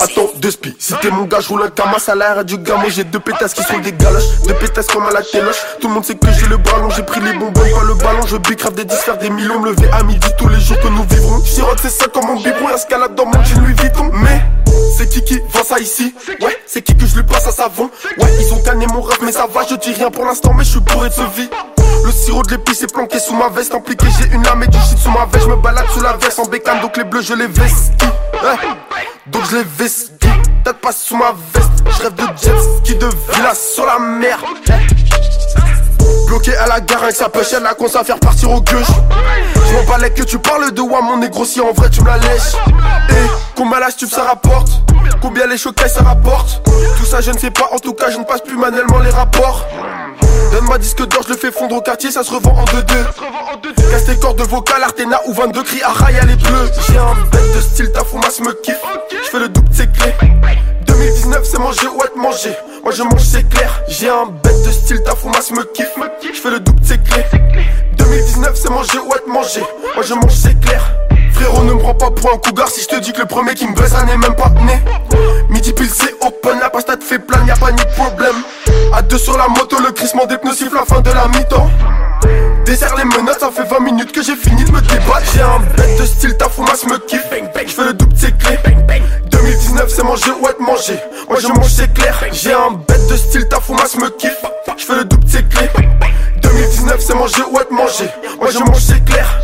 Attends, deux spies. Si t'es mon gars, je roule un camas à l'air du gamo. J'ai deux pétasses qui sont des galoches. Deux pétasses comme à la téloche. Tout le monde sait que j'ai le ballon. J'ai pris les bonbons, pas le ballon. Je bicrave des 10, faire des millions. Me lever à midi tous les jours que nous vivrons. Sirote, c'est ça comme mon biberon. Escalade dans mon jean Louis Vuitton. Mais. C'est qui qui vend ça ici? Ouais, c'est qui que je lui passe à savon Ouais, ils ont canné mon rap mais ça va, je dis rien pour l'instant mais je suis bourré de ce vie Le sirop de l'épice est planqué sous ma veste Impliqué, j'ai une lame et du shit sous ma veste Je me balade sous la veste en bécane donc les bleus je les vestis Donc je les vestis Tête pas sous ma veste Je rêve de jet ski de villa sur la mer Bloqué à la gare avec sa pochette, la con à faire partir au gueuche. Je m'en balais que tu parles de moi, mon négro, si en vrai tu me la lèches. Et combien la stup ça rapporte? Combien les chocailles ça rapporte? Tout ça je ne sais pas, en tout cas je ne passe plus manuellement les rapports. Disque d'or, je le fais fondre au quartier, ça se revend en 2-2. Casse tes cordes vocales, Artena ou 22 cris, à rail, les bleus. J'ai un bête de style, ta foumasse me kiffe. Je fais le double, c'est clé. 2019 c'est manger ou être mangé. Moi je mange c'est clair. J'ai un bête de style ta foumasse me kiffe. Je fais le double c'est clé. 2019 c'est manger ou être mangé. Moi je mange c'est clair. Frérot ne me prends pas pour un cougar Si je te dis que le premier qui me baisse n'est même pas né. Midi pile c'est open La pasta te fait plein y'a pas ni problème sur la moto le crissement des pneus siffle la fin de la mi-temps. Désert les menottes, ça fait 20 minutes que j'ai fini de me débattre. J'ai un bête de style, ta me kiffe. Je fais le double, c'est clé 2019 c'est manger ou être mangé. Moi je mange c'est clair. J'ai un bête de style, ta me kiffe. Je fais le double, c'est clé 2019 c'est manger ou être mangé. Moi je mange c'est clair